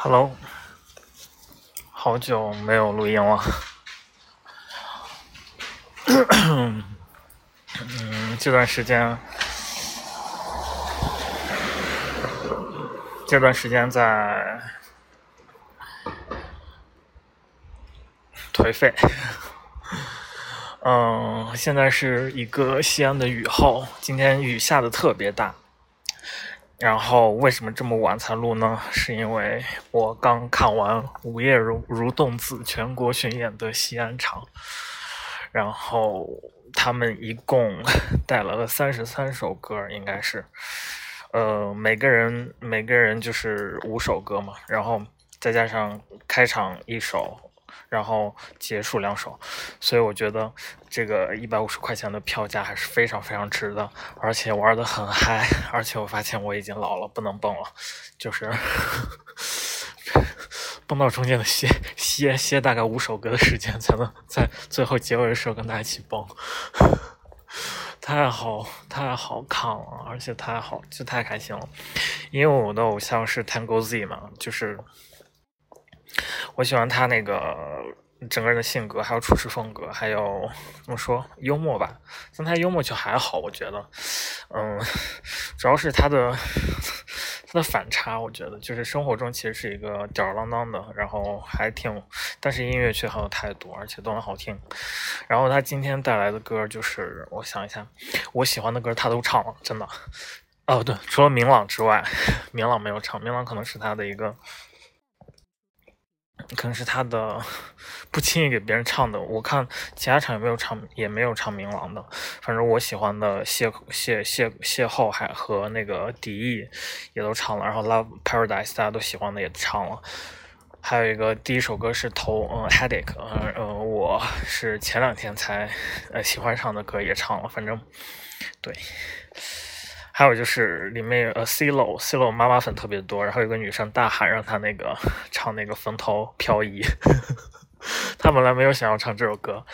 Hello，好久没有录音了。嗯，这段时间，这段时间在颓废。嗯，现在是一个西安的雨后，今天雨下的特别大。然后为什么这么晚才录呢？是因为我刚看完《午夜如如动子》全国巡演的西安场，然后他们一共 带来了三十三首歌，应该是，呃，每个人每个人就是五首歌嘛，然后再加上开场一首。然后结束两首，所以我觉得这个一百五十块钱的票价还是非常非常值的，而且玩的很嗨，而且我发现我已经老了，不能蹦了，就是 蹦到中间的歇歇歇大概五首歌的时间，才能在最后结尾的时候跟大家一起蹦，太好太好看了，而且太好就太开心了，因为我的偶像是 Tango Z 嘛，就是。我喜欢他那个整个人的性格，还有处事风格，还有怎么说幽默吧。但他幽默就还好，我觉得，嗯，主要是他的他的反差，我觉得就是生活中其实是一个吊儿郎当的，然后还挺，但是音乐却很有态度，而且都很好听。然后他今天带来的歌，就是我想一下，我喜欢的歌他都唱了，真的。哦，对，除了明朗之外，明朗没有唱，明朗可能是他的一个。可能是他的不轻易给别人唱的，我看其他场也没有唱，也没有唱明朗的。反正我喜欢的邂邂邂邂逅还和那个敌意也都唱了，然后 Love Paradise 大家都喜欢的也唱了，还有一个第一首歌是头嗯 Headache，嗯嗯我是前两天才呃喜欢上的歌也唱了，反正对。还有就是里面呃，C 罗 C 罗妈妈粉特别多，然后有个女生大喊让他那个唱那个风头飘移，他本来没有想要唱这首歌，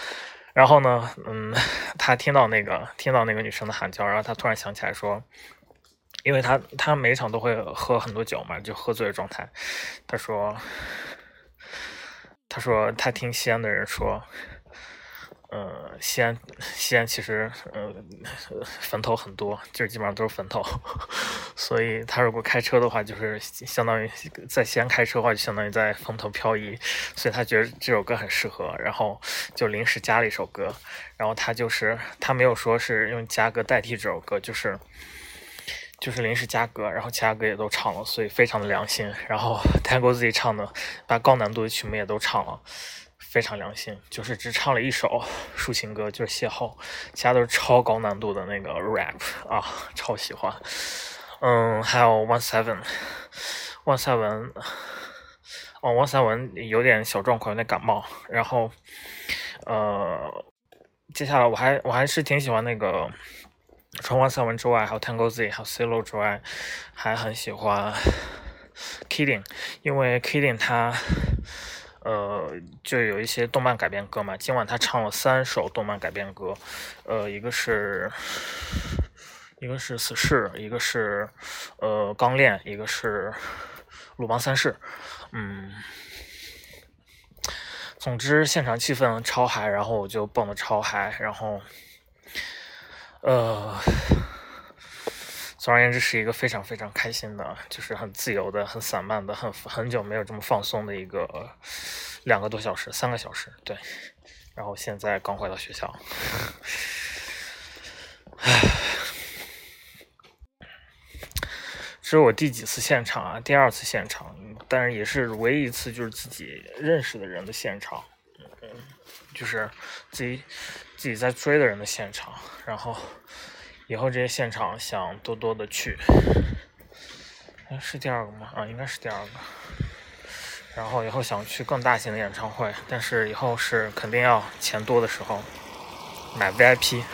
然后呢，嗯，他听到那个听到那个女生的喊叫，然后他突然想起来说，因为他他每场都会喝很多酒嘛，就喝醉的状态，他说他说他听西安的人说。呃，西安，西安其实，呃，坟头很多，就是基本上都是坟头，所以他如果开车的话，就是相当于在西安开车的话，就相当于在风头漂移，所以他觉得这首歌很适合，然后就临时加了一首歌，然后他就是他没有说是用加歌代替这首歌，就是就是临时加歌，然后其他歌也都唱了，所以非常的良心，然后 Tango 自己唱的，把高难度的曲目也都唱了。非常良心，就是只唱了一首抒情歌，就是邂逅，其他都是超高难度的那个 rap 啊，超喜欢。嗯，还有 One Seven，One Seven，哦，One Seven 有点小状况，有点感冒。然后，呃，接下来我还我还是挺喜欢那个，除 One Seven 之外，还有 Tango Z，还有 C 罗之外，还很喜欢 Kidding，因为 Kidding 他。呃，就有一些动漫改编歌嘛。今晚他唱了三首动漫改编歌，呃，一个是，一个是死侍，一个是呃钢炼，一个是鲁邦三世。嗯，总之现场气氛超嗨，然后我就蹦的超嗨，然后，呃。总而言之，是一个非常非常开心的，就是很自由的、很散漫的、很很久没有这么放松的一个两个多小时、三个小时，对。然后现在刚回到学校，唉，这是我第几次现场啊？第二次现场，但是也是唯一一次就是自己认识的人的现场，嗯，就是自己自己在追的人的现场，然后。以后这些现场想多多的去，是第二个吗？啊，应该是第二个。然后以后想去更大型的演唱会，但是以后是肯定要钱多的时候买 VIP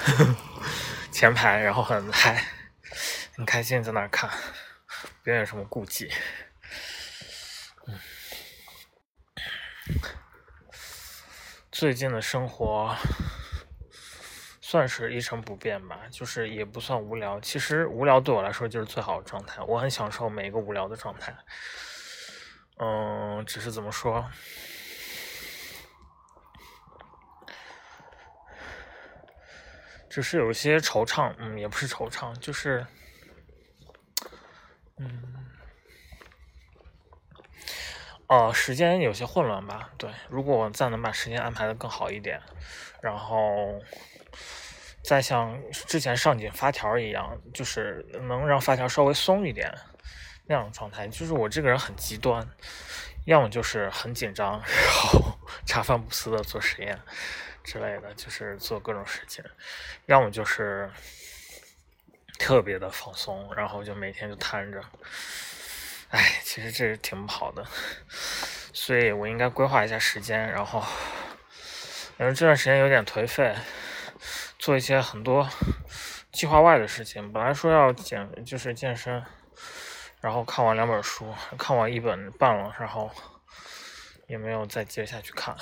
前排，然后很嗨，很开心在那儿看，不用有什么顾忌。嗯，最近的生活。算是一成不变吧，就是也不算无聊。其实无聊对我来说就是最好的状态，我很享受每一个无聊的状态。嗯，只是怎么说，只是有些惆怅，嗯，也不是惆怅，就是，嗯，哦，时间有些混乱吧？对，如果我再能把时间安排的更好一点，然后再像之前上紧发条一样，就是能让发条稍微松一点。那样的状态，就是我这个人很极端，要么就是很紧张，然后 茶饭不思的做实验之类的，就是做各种事情；要么就是特别的放松，然后就每天就瘫着。哎，其实这是挺不好的，所以我应该规划一下时间，然后，因为这段时间有点颓废，做一些很多计划外的事情。本来说要减，就是健身。然后看完两本书，看完一本半了，然后也没有再接下去看。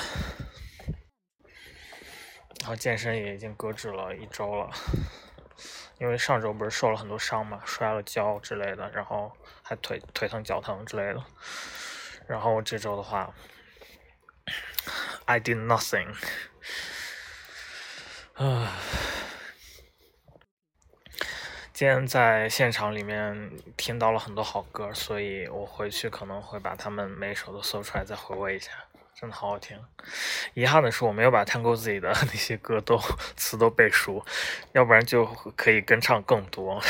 然后健身也已经搁置了一周了，因为上周不是受了很多伤嘛，摔了跤之类的，然后还腿腿疼脚疼之类的。然后这周的话，I did nothing。啊。今天在现场里面听到了很多好歌，所以我回去可能会把他们每首都搜出来再回味一下，真的好好听。遗憾的是我没有把 Tango 自己的那些歌都词都背熟，要不然就可以跟唱更多。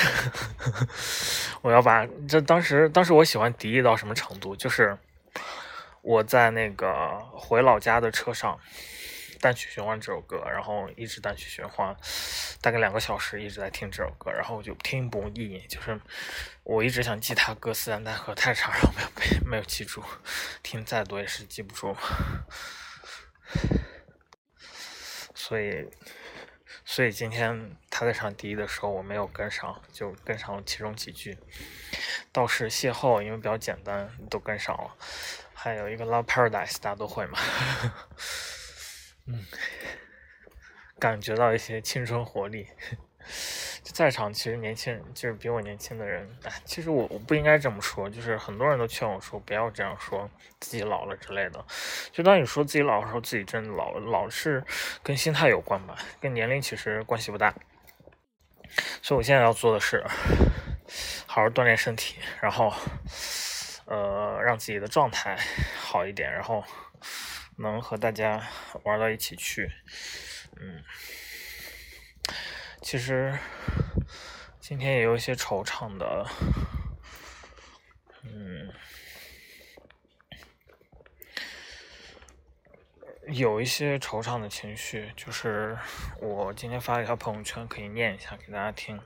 我要把这当时当时我喜欢迪意到什么程度，就是我在那个回老家的车上。单曲循环这首歌，然后一直单曲循环，大概两个小时一直在听这首歌，然后我就听不腻，就是我一直想记他歌词，但奈何太长，然后没有背，没有记住，听再多也是记不住，所以，所以今天他在唱第一的时候我没有跟上，就跟上了其中几句，倒是邂逅，因为比较简单，都跟上了，还有一个 Love Paradise，大家都会嘛。嗯，感觉到一些青春活力。就在场，其实年轻人就是比我年轻的人。哎，其实我我不应该这么说，就是很多人都劝我说不要这样说自己老了之类的。就当你说自己老的时候，自己真的老。老是跟心态有关吧，跟年龄其实关系不大。所以我现在要做的是，好好锻炼身体，然后呃让自己的状态好一点，然后。能和大家玩到一起去，嗯，其实今天也有一些惆怅的，嗯，有一些惆怅的情绪，就是我今天发了一条朋友圈，可以念一下给大家听。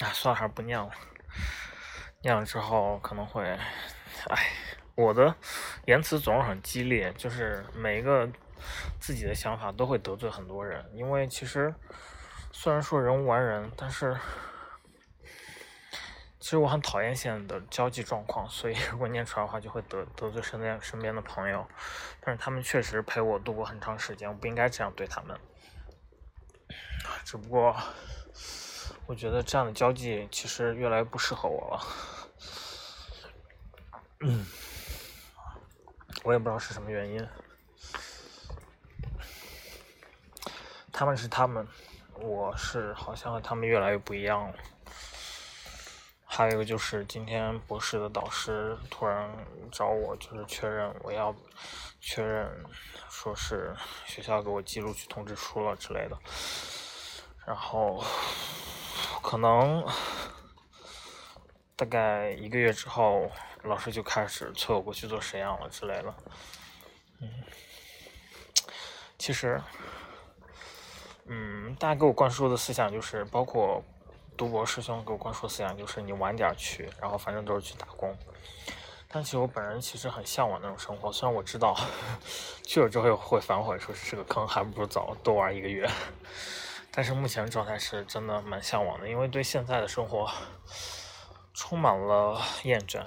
啊，算了，还是不念了，念了之后可能会，哎。我的言辞总是很激烈，就是每一个自己的想法都会得罪很多人。因为其实虽然说人无完人，但是其实我很讨厌现在的交际状况，所以 如果念出来的话，就会得得罪身边身边的朋友。但是他们确实陪我度过很长时间，我不应该这样对他们。只不过我觉得这样的交际其实越来越不适合我了。嗯。我也不知道是什么原因，他们是他们，我是好像和他们越来越不一样了。还有一个就是今天博士的导师突然找我，就是确认我要确认，说是学校给我寄录取通知书了之类的，然后可能大概一个月之后。老师就开始催我过去做实验了之类的，嗯，其实，嗯，大家给我灌输的思想就是，包括读博师兄给我灌输的思想就是，你晚点去，然后反正都是去打工。但其实我本人其实很向往那种生活，虽然我知道 去了之后会反悔，说是个坑，还不如早多玩一个月。但是目前状态是真的蛮向往的，因为对现在的生活充满了厌倦。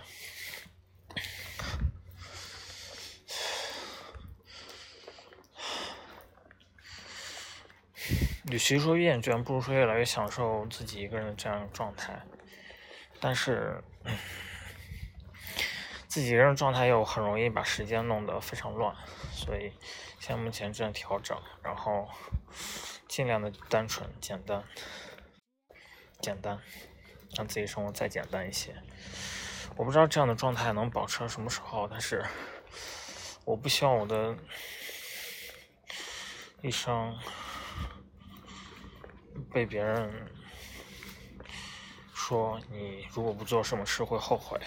与其说厌倦，不如说越来越享受自己一个人的这样的状态。但是，自己一个人状态又很容易把时间弄得非常乱，所以现在目前正在调整，然后尽量的单纯、简单、简单，让自己生活再简单一些。我不知道这样的状态能保持到什么时候，但是我不希望我的一生被别人说你如果不做什么事会后悔。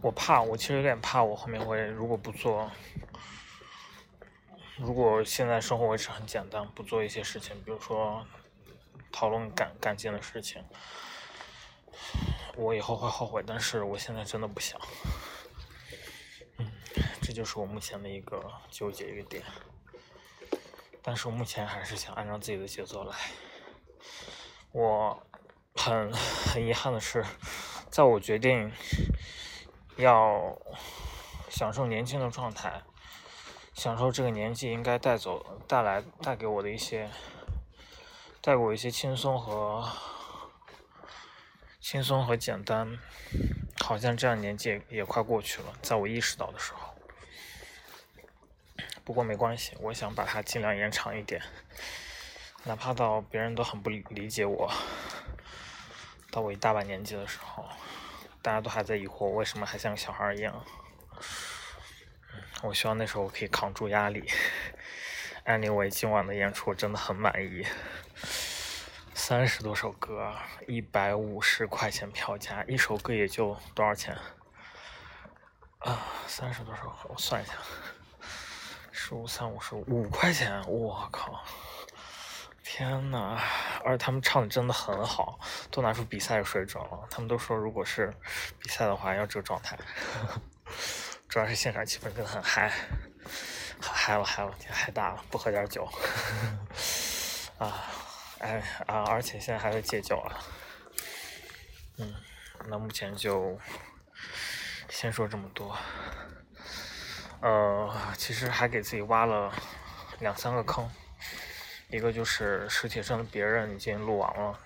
我怕，我其实有点怕，我后面会如果不做，如果现在生活维持很简单，不做一些事情，比如说讨论感感情的事情，我以后会后悔。但是我现在真的不想，这就是我目前的一个纠结一个点。但是我目前还是想按照自己的节奏来。我很很遗憾的是，在我决定。要享受年轻的状态，享受这个年纪应该带走、带来、带给我的一些，带给我一些轻松和轻松和简单。好像这样年纪也快过去了，在我意识到的时候。不过没关系，我想把它尽量延长一点，哪怕到别人都很不理解我，到我一大把年纪的时候。大家都还在疑惑，为什么还像个小孩一样？我希望那时候我可以扛住压力。Anyway，今晚的演出我真的很满意，三十多首歌，一百五十块钱票价，一首歌也就多少钱？啊，三十多首，我算一下，十五三五十五块钱，我靠！天呐，而且他们唱的真的很好，都拿出比赛水准了。他们都说，如果是比赛的话，要这个状态。主要是现场气氛真的很嗨，嗨了嗨了，嗨大了，不喝点酒。啊，哎啊，而且现在还在戒酒了。嗯，那目前就先说这么多。呃，其实还给自己挖了两三个坑。一个就是史铁生的别人已经录完了，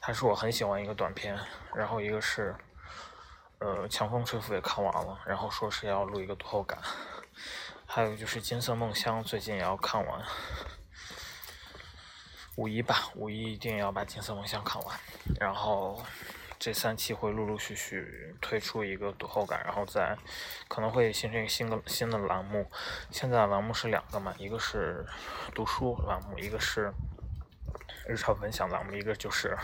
他是我很喜欢一个短片。然后一个是，呃，强风吹拂也看完了，然后说是要录一个读后感。还有就是金色梦乡最近也要看完，五一吧，五一一定要把金色梦乡看完，然后。这三期会陆陆续续推出一个读后感，然后再可能会形成一个新的新的栏目。现在栏目是两个嘛，一个是读书栏目，一个是日常分享栏目，一个就是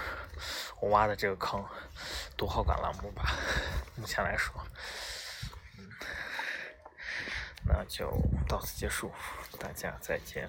我挖的这个坑读后感栏目吧。目前来说，那就到此结束，大家再见。